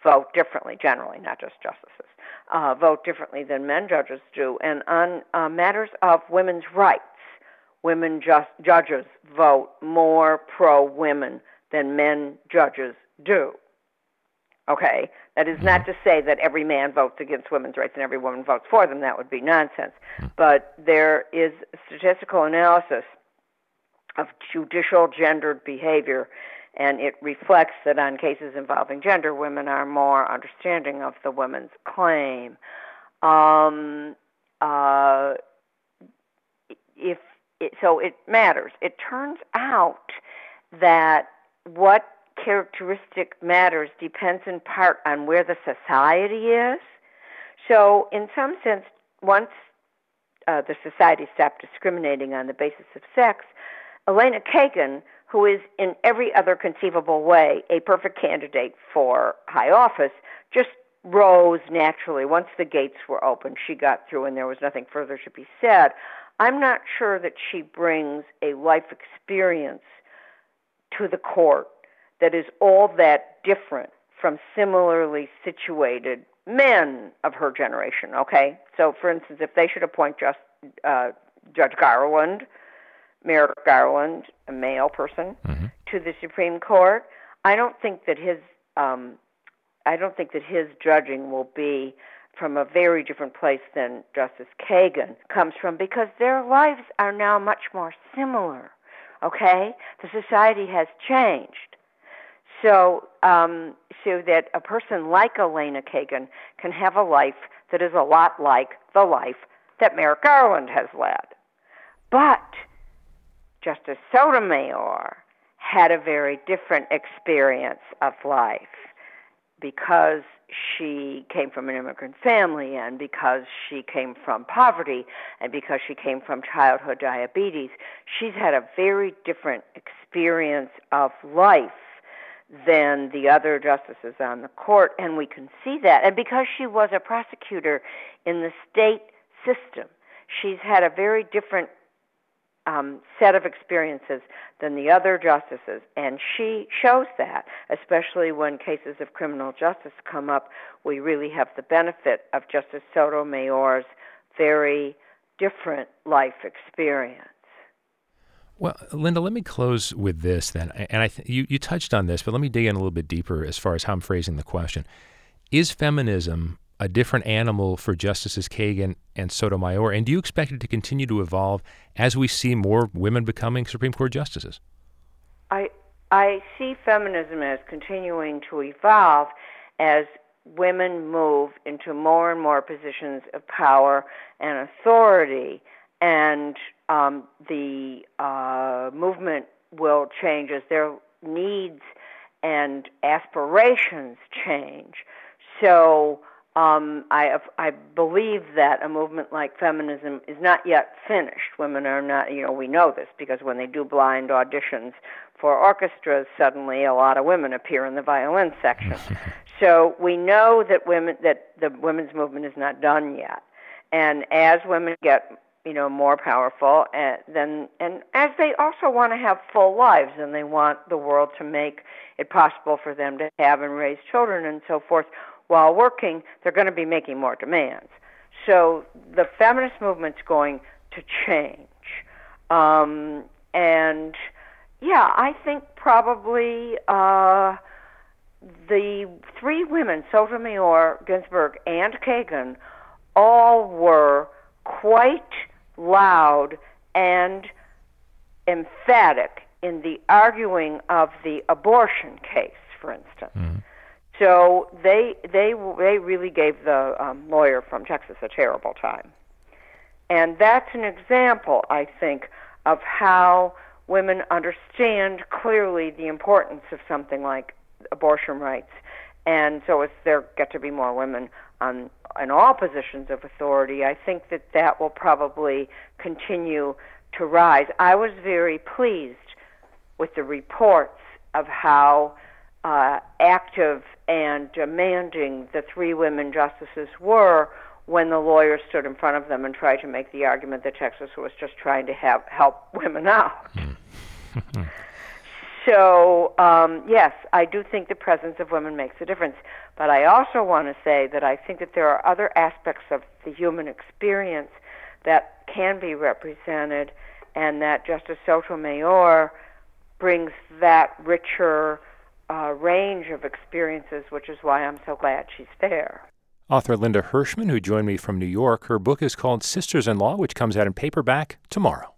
vote differently, generally, not just justices, uh, vote differently than men judges do, and on uh, matters of women's rights, women just judges vote more pro women than men judges do. Okay, that is not to say that every man votes against women's rights and every woman votes for them. That would be nonsense. But there is statistical analysis of judicial gendered behavior, and it reflects that on cases involving gender, women are more understanding of the woman's claim. Um, uh, if it, so, it matters. It turns out that what characteristic matters depends in part on where the society is. So, in some sense, once uh, the society stopped discriminating on the basis of sex, Elena Kagan, who is in every other conceivable way a perfect candidate for high office, just rose naturally. Once the gates were open, she got through and there was nothing further to be said. I'm not sure that she brings a life experience to the court that is all that different from similarly situated men of her generation. Okay, so for instance, if they should appoint just uh, Judge Garland, Merrick Garland, a male person, Mm-hmm. to the Supreme Court, I don't think that his um, I don't think that his judging will be from a very different place than Justice Kagan comes from because their lives are now much more similar. Okay, the society has changed. So, um, so that a person like Elena Kagan can have a life that is a lot like the life that Merrick Garland has led. But Justice Sotomayor had a very different experience of life because she came from an immigrant family and because she came from poverty and because she came from childhood diabetes, she's had a very different experience of life than the other justices on the court, and we can see that. And because she was a prosecutor in the state system, she's had a very different um, set of experiences than the other justices, and she shows that, especially when cases of criminal justice come up. We really have the benefit of Justice Sotomayor's very different life experience. Well, Linda, let me close with this then. And I th- you, you touched on this, but let me dig in a little bit deeper as far as how I'm phrasing the question. Is feminism a different animal for Justices Kagan and Sotomayor? And do you expect it to continue to evolve as we see more women becoming Supreme Court justices? I I see feminism as continuing to evolve as women move into more and more positions of power and authority, and um, the uh, movement will change as their needs and aspirations change. So um, I, I believe that a movement like feminism is not yet finished. Women are not, you know, we know this because when they do blind auditions for orchestras, suddenly a lot of women appear in the violin section. *laughs* so we know that women that the women's movement is not done yet. And as women get, you know, more powerful, and uh, then and as they also want to have full lives and they want the world to make it possible for them to have and raise children and so forth while working, they're going to be making more demands. So the feminist movement's going to change. Um, and yeah, I think probably uh, the three women, Sotomayor, Ginsburg, and Kagan, all were quite loud and emphatic in the arguing of the abortion case, for instance. Mm-hmm. So they they they really gave the um, lawyer from Texas a terrible time, and that's an example, I think, of how women understand clearly the importance of something like abortion rights, and so as there get to be more women on in all positions of authority, I think that that will probably continue to rise. I was very pleased with the reports of how uh, active and demanding the three women justices were when the lawyers stood in front of them and tried to make the argument that Texas was just trying to have help women out. Hmm. *laughs* so um, yes, I do think the presence of women makes a difference. But I also want to say that I think that there are other aspects of the human experience that can be represented, and that Justice Sotomayor brings that richer uh, range of experiences, which is why I'm so glad she's there. Author Linda Hirshman, who joined me from New York, her book is called Sisters in Law, which comes out in paperback tomorrow.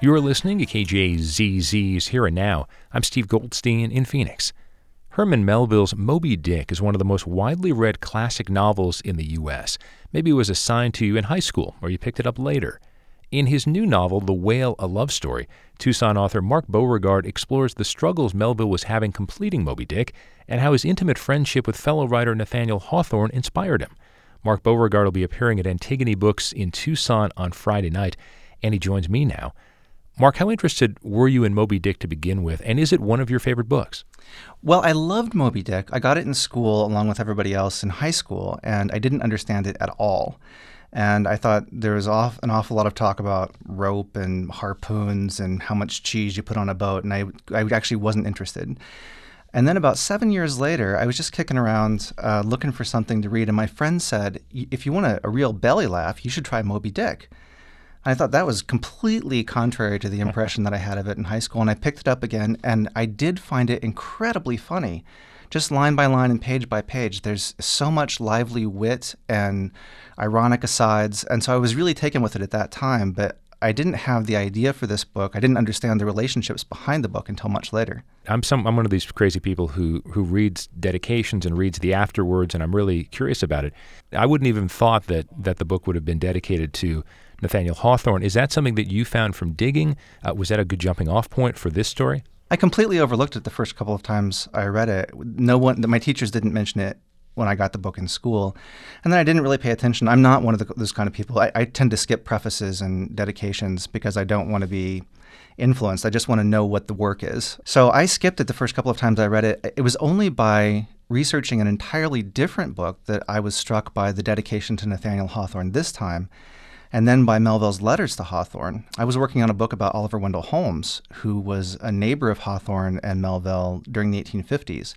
You're listening to KJZZ's Here and Now. I'm Steve Goldstein in Phoenix. Herman Melville's Moby Dick is one of the most widely read classic novels in the U.S. Maybe it was assigned to you in high school, or you picked it up later. In his new novel, The Whale, A Love Story, Tucson author Mark Beauregard explores the struggles Melville was having completing Moby Dick and how his intimate friendship with fellow writer Nathaniel Hawthorne inspired him. Mark Beauregard will be appearing at Antigone Books in Tucson on Friday night, and he joins me now. Mark, how interested were you in Moby Dick to begin with, and is it one of your favorite books? Well, I loved Moby Dick. I got it in school along with everybody else in high school, and I didn't understand it at all. And I thought there was off, an awful lot of talk about rope and harpoons and how much cheese you put on a boat, and I, I actually wasn't interested. And then about seven years later, I was just kicking around uh, looking for something to read, and my friend said, If you want a, a real belly laugh, you should try Moby Dick. I thought that was completely contrary to the impression that I had of it in high school. And I picked it up again, and I did find it incredibly funny. Just line by line and page by page, there's so much lively wit and ironic asides. And so I was really taken with it at that time. But I didn't have the idea for this book. I didn't understand the relationships behind the book until much later. I'm some I'm one of these crazy people who who reads dedications and reads the afterwards, and I'm really curious about it. I wouldn't even thought that that the book would have been dedicated to Nathaniel Hawthorne. Is that something that you found from digging? Uh, was that a good jumping off point for this story? I completely overlooked it the first couple of times I read it. No one, my teachers didn't mention it when I got the book in school. And then I didn't really pay attention. I'm not one of the, those kind of people. I, I tend to skip prefaces and dedications because I don't want to be influenced. I just want to know what the work is. So I skipped it the first couple of times I read it. It was only by researching an entirely different book that I was struck by the dedication to Nathaniel Hawthorne this time. And then by Melville's letters to Hawthorne. I was working on a book about Oliver Wendell Holmes, who was a neighbor of Hawthorne and Melville during the 1850s.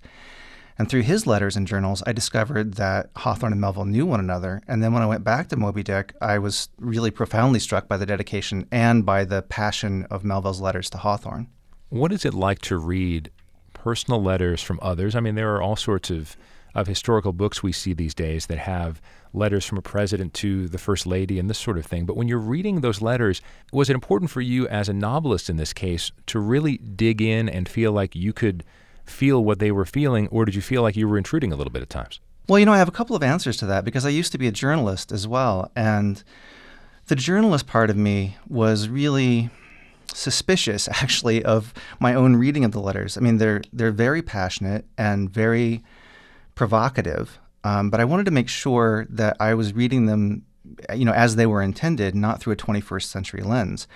And through his letters and journals, I discovered that Hawthorne and Melville knew one another. And then when I went back to Moby Dick, I was really profoundly struck by the dedication and by the passion of Melville's letters to Hawthorne. What is it like to read personal letters from others? I mean, there are all sorts of, of historical books we see these days that have letters from a president to the first lady and this sort of thing. But when you're reading those letters, was it important for you as a novelist in this case to really dig in and feel like you could – feel what they were feeling, or did you feel like you were intruding a little bit at times? Well, you know, I have a couple of answers to that because I used to be a journalist as well. And the journalist part of me was really suspicious, *laughs* actually, of my own reading of the letters. I mean, they're, they're very passionate and very provocative. Um, but I wanted to make sure that I was reading them, you know, as they were intended, not through a 21st century lens.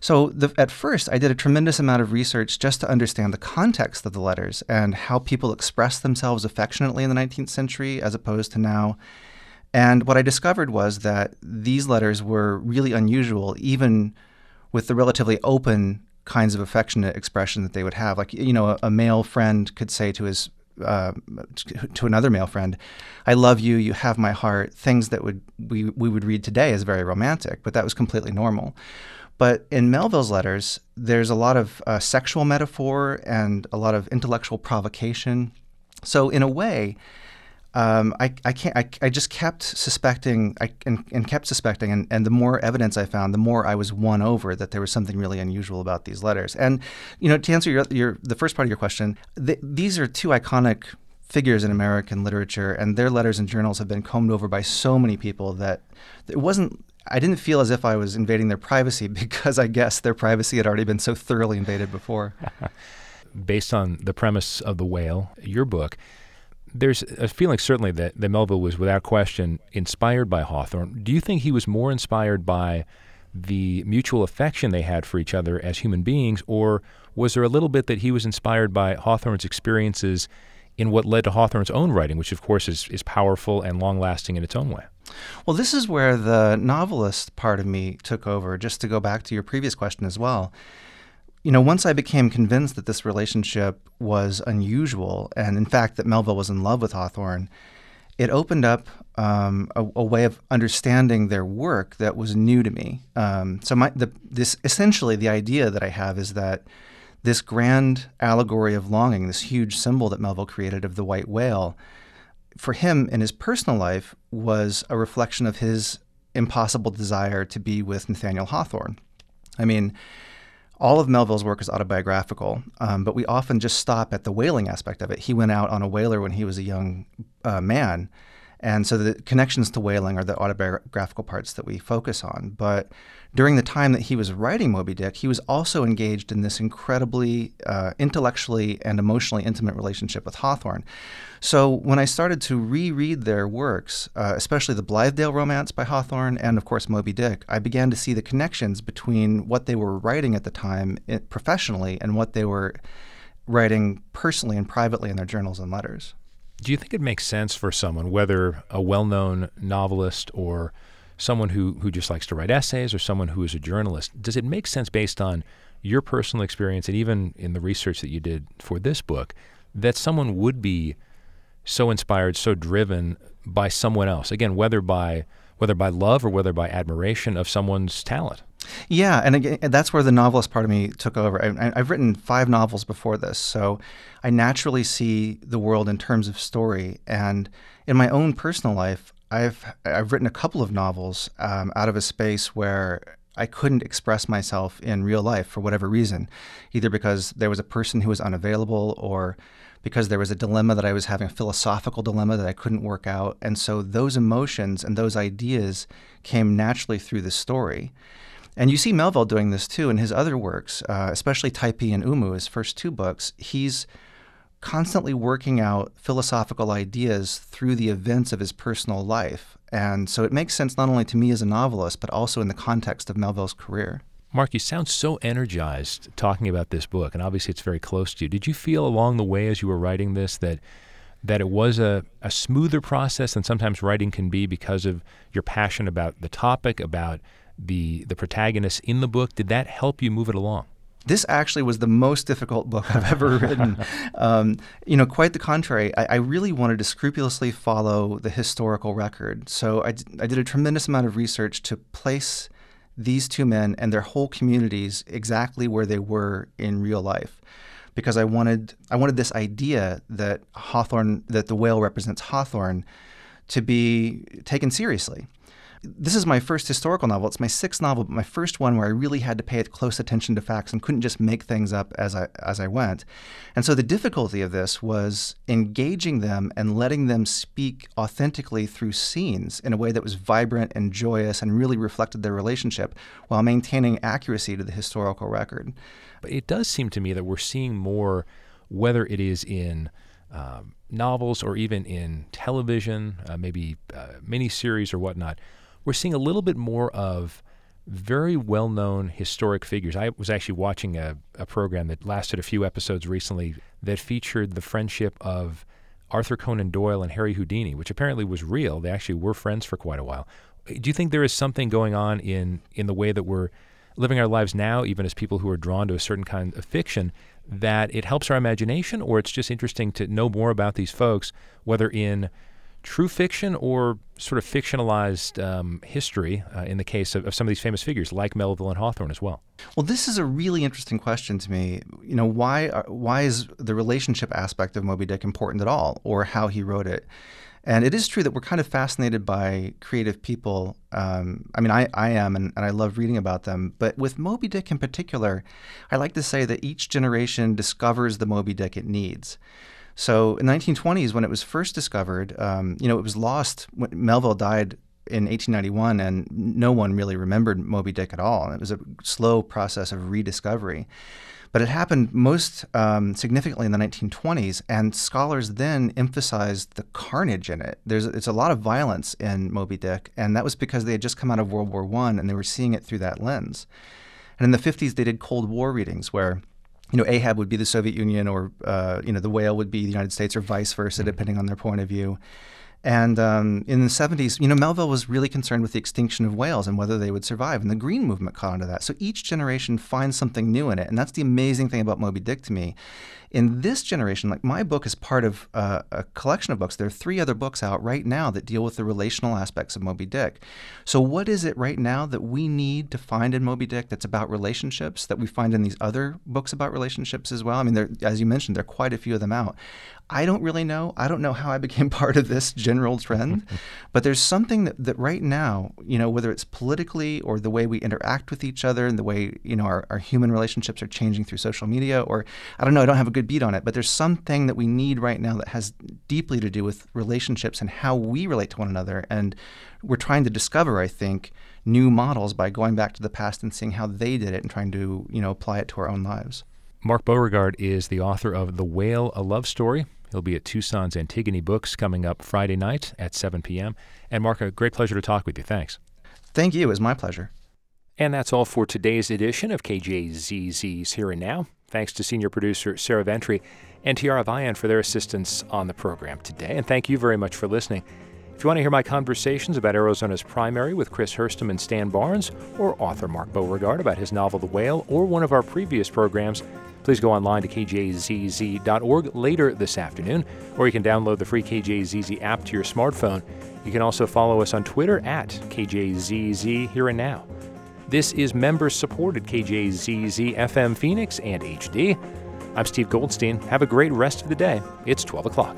So the, at first, I did a tremendous amount of research just to understand the context of the letters and how people expressed themselves affectionately in the 19th century as opposed to now. And what I discovered was that these letters were really unusual, even with the relatively open kinds of affectionate expression that they would have. Like, you know, a, a male friend could say to his uh, to another male friend, "I love you. You have my heart." Things that would we we would read today as very romantic, but that was completely normal. But in Melville's letters, there's a lot of uh, sexual metaphor and a lot of intellectual provocation. So, in a way, um, I, I, can't, I, I just kept suspecting I, and, and kept suspecting, and, and the more evidence I found, the more I was won over that there was something really unusual about these letters. And, you know, to answer your, your the first part of your question, th- these are two iconic figures in American literature, and their letters and journals have been combed over by so many people that it wasn't I didn't feel as if I was invading their privacy *laughs* because I guess their privacy had already been so thoroughly invaded before. *laughs* Based on the premise of The Whale, your book, there's a feeling certainly that, that Melville was without question inspired by Hawthorne. Do you think he was more inspired by the mutual affection they had for each other as human beings, or was there a little bit that he was inspired by Hawthorne's experiences in what led to Hawthorne's own writing, which of course is, is powerful and long lasting in its own way? Well, this is where the novelist part of me took over, just to go back to your previous question as well. You know, once I became convinced that this relationship was unusual, and in fact that Melville was in love with Hawthorne, it opened up um, a, a, way of understanding their work that was new to me. Um, so, my, the, this essentially the idea that I have is that this grand allegory of longing, this huge symbol that Melville created of the white whale, for him in his personal life was a reflection of his impossible desire to be with Nathaniel Hawthorne. I mean, all of Melville's work is autobiographical, um, but we often just stop at the whaling aspect of it. He went out on a whaler when he was a young uh, man, and so the connections to whaling are the autobiographical parts that we focus on. But during the time that he was writing Moby Dick, he was also engaged in this incredibly uh, intellectually and emotionally intimate relationship with Hawthorne. So when I started to reread their works, uh, especially the Blithedale romance by Hawthorne and, of course, Moby Dick, I began to see the connections between what they were writing at the time eh, professionally and what they were writing personally and privately in their journals and letters. Do you think it makes sense for someone, whether a well known novelist or someone who, who just likes to write essays or someone who is a journalist, does it make sense based on your personal experience and even in the research that you did for this book that someone would be so inspired, so driven by someone else? Again, whether by whether by love or whether by admiration of someone's talent. Yeah, and again, that's where the novelist part of me took over. I, have written five novels before this, so I naturally see the world in terms of story. And in my own personal life, I've I've written a couple of novels um, out of a space where I couldn't express myself in real life for whatever reason, either because there was a person who was unavailable or because there was a dilemma that I was having, a philosophical dilemma that I couldn't work out. And so those emotions and those ideas came naturally through the story. And you see Melville doing this too in his other works, uh, especially Typee and Omoo, his first two books. He's constantly working out philosophical ideas through the events of his personal life. And so it makes sense not only to me as a novelist, but also in the context of Melville's career. Mark, you sound so energized talking about this book, and obviously it's very close to you. Did you feel along the way as you were writing this that that it was a, a smoother process than sometimes writing can be because of your passion about the topic, about the the protagonists in the book? Did that help you move it along? This actually was the most difficult book I've ever *laughs* written. Um, you know, quite the contrary. I, I, really wanted to scrupulously follow the historical record. So I, d- I did a tremendous amount of research to place these two men and their whole communities exactly where they were in real life because I wanted I wanted this idea that Hawthorne that the whale represents Hawthorne to be taken seriously this is my first historical novel. It's my sixth novel, but my first one where I really had to pay close attention to facts and couldn't just make things up as I as I went. And so the difficulty of this was engaging them and letting them speak authentically through scenes in a way that was vibrant and joyous and really reflected their relationship while maintaining accuracy to the historical record. But it does seem to me that we're seeing more, whether it is in um, novels or even in television, uh, maybe uh, miniseries or whatnot we're seeing a little bit more of very well known historic figures. I was actually watching a, a program that lasted a few episodes recently that featured the friendship of Arthur Conan Doyle and Harry Houdini, which apparently was real. They actually were friends for quite a while. Do you think there is something going on in, in the way that we're living our lives now, even as people who are drawn to a certain kind of fiction, that it helps our imagination, or it's just interesting to know more about these folks, whether in true fiction or sort of fictionalized um, history uh, in the case of, of, some of these famous figures like Melville and Hawthorne as well? Well, this is a really interesting question to me. You know, why are, uh, why is the relationship aspect of Moby Dick important at all, or how he wrote it? And it is true that we're kind of fascinated by creative people. Um, I mean, I, I am, and, and I love reading about them. But with Moby Dick in particular, I like to say that each generation discovers the Moby Dick it needs. So in the 1920s, when it was first discovered, um, you know, it was lost. When Melville died in 1891, and no one really remembered Moby Dick at all. And it was a slow process of rediscovery. But it happened most um, significantly in the 1920s, and scholars then emphasized the carnage in it. There's it's a lot of violence in Moby Dick, and that was because they had just come out of World War One and they were seeing it through that lens. And in the 50s, they did Cold War readings where you know, Ahab would be the Soviet Union, or uh, you know, the whale would be the United States, or vice versa, mm-hmm. depending on their point of view. And um, in the 70s, you know, Melville was really concerned with the extinction of whales and whether they would survive. And the Green Movement caught onto that. So each generation finds something new in it. And that's the amazing thing about Moby Dick to me in this generation, like my book is part of uh, a collection of books. There are three other books out right now that deal with the relational aspects of Moby Dick. So, what is it right now that we need to find in Moby Dick that's about relationships that we find in these other books about relationships as well? I mean, as you mentioned, there are quite a few of them out. I don't really know. I don't know how I became *laughs* part of this general trend, *laughs* but there's something that, that right now, you know, whether it's politically or the way we interact with each other and the way, you know, our, our human relationships are changing through social media, or I don't know, I don't have a good beat on it, but there's something that we need right now that has deeply to do with relationships and how we relate to one another. And we're trying to discover, I think, new models by going back to the past and seeing how they did it and trying to, you know, apply it to our own lives. Mark Beauregard is the author of The Whale, A Love Story. He'll be at Tucson's Antigone Books coming up Friday night at 7 p.m. And Mark, a great pleasure to talk with you. Thanks. Thank you. It was my pleasure. And that's all for today's edition of KJZZ's Here and Now. Thanks to senior producer Sarah Ventre and Tiara Vian for their assistance on the program today. And thank you very much for listening. If you want to hear my conversations about Arizona's primary with Chris Herstam and Stan Barnes, or author Mark Beauregard about his novel The Whale, or one of our previous programs, please go online to kjzz.org later this afternoon, or you can download the free KJZZ app to your smartphone. You can also follow us on Twitter at KJZZ Here and Now. This is member supported KJZZ FM Phoenix and HD. I'm Steve Goldstein. Have a great rest of the day. It's 12 o'clock.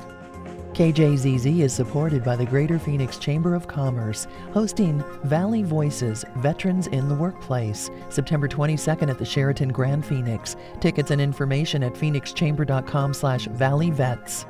KJZZ is supported by the Greater Phoenix Chamber of Commerce, hosting Valley Voices Veterans in the Workplace, September 22nd at the Sheraton Grand Phoenix. Tickets and information at phoenixchamber.com slash valleyvets.